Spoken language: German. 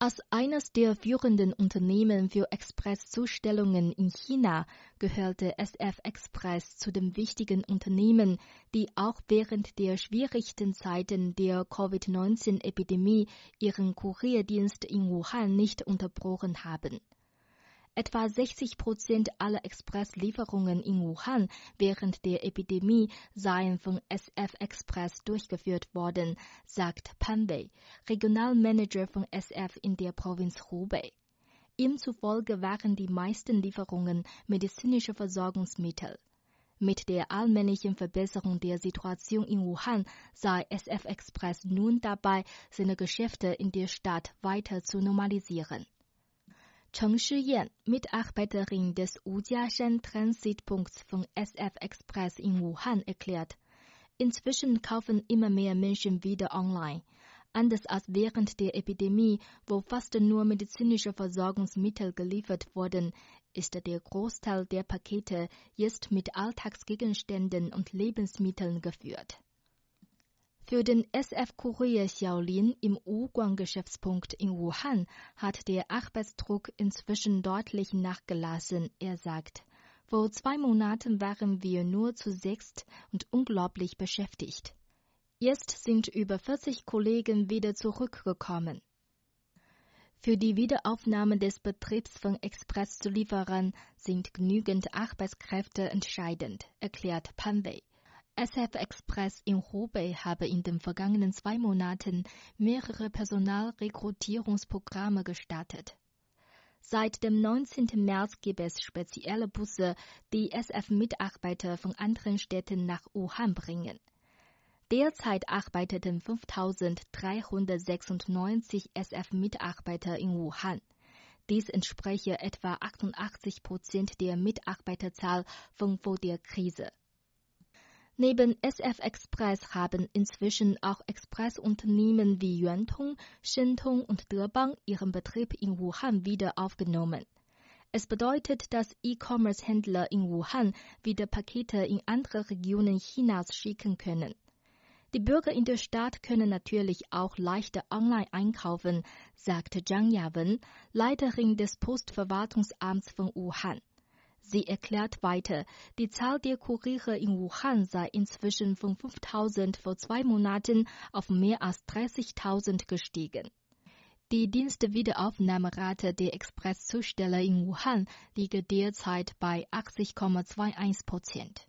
Als eines der führenden Unternehmen für Expresszustellungen in China gehörte SF Express zu den wichtigen Unternehmen, die auch während der schwierigsten Zeiten der Covid-19-Epidemie ihren Kurierdienst in Wuhan nicht unterbrochen haben. Etwa 60 Prozent aller Expresslieferungen in Wuhan während der Epidemie seien von SF Express durchgeführt worden, sagt Pan Wei, Regionalmanager von SF in der Provinz Hubei. Ihm zufolge waren die meisten Lieferungen medizinische Versorgungsmittel. Mit der allmählichen Verbesserung der Situation in Wuhan sei SF Express nun dabei, seine Geschäfte in der Stadt weiter zu normalisieren. Cheng Shiyan, Mitarbeiterin des Wujiashan Transitpunkts von SF Express in Wuhan, erklärt, inzwischen kaufen immer mehr Menschen wieder online. Anders als während der Epidemie, wo fast nur medizinische Versorgungsmittel geliefert wurden, ist der Großteil der Pakete jetzt mit Alltagsgegenständen und Lebensmitteln geführt. Für den SF-Kurier Xiaolin im U-Guang-Geschäftspunkt in Wuhan hat der Arbeitsdruck inzwischen deutlich nachgelassen, er sagt. Vor zwei Monaten waren wir nur zu sechst und unglaublich beschäftigt. Jetzt sind über 40 Kollegen wieder zurückgekommen. Für die Wiederaufnahme des Betriebs von Expresszulieferern sind genügend Arbeitskräfte entscheidend, erklärt Panwei. SF Express in Hubei habe in den vergangenen zwei Monaten mehrere Personalrekrutierungsprogramme gestartet. Seit dem 19. März gibt es spezielle Busse, die SF-Mitarbeiter von anderen Städten nach Wuhan bringen. Derzeit arbeiteten 5396 SF-Mitarbeiter in Wuhan. Dies entspreche etwa 88 Prozent der Mitarbeiterzahl von vor der Krise. Neben SF Express haben inzwischen auch Expressunternehmen wie Yuantong, Shentong und Debang ihren Betrieb in Wuhan wieder aufgenommen. Es bedeutet, dass E-Commerce-Händler in Wuhan wieder Pakete in andere Regionen Chinas schicken können. Die Bürger in der Stadt können natürlich auch leichter online einkaufen, sagte Zhang Yawen, Leiterin des Postverwaltungsamts von Wuhan. Sie erklärt weiter, die Zahl der Kuriere in Wuhan sei inzwischen von 5000 vor zwei Monaten auf mehr als 30.000 gestiegen. Die Dienstwiederaufnahmerate der Expresszusteller in Wuhan liegt derzeit bei 80,21 Prozent.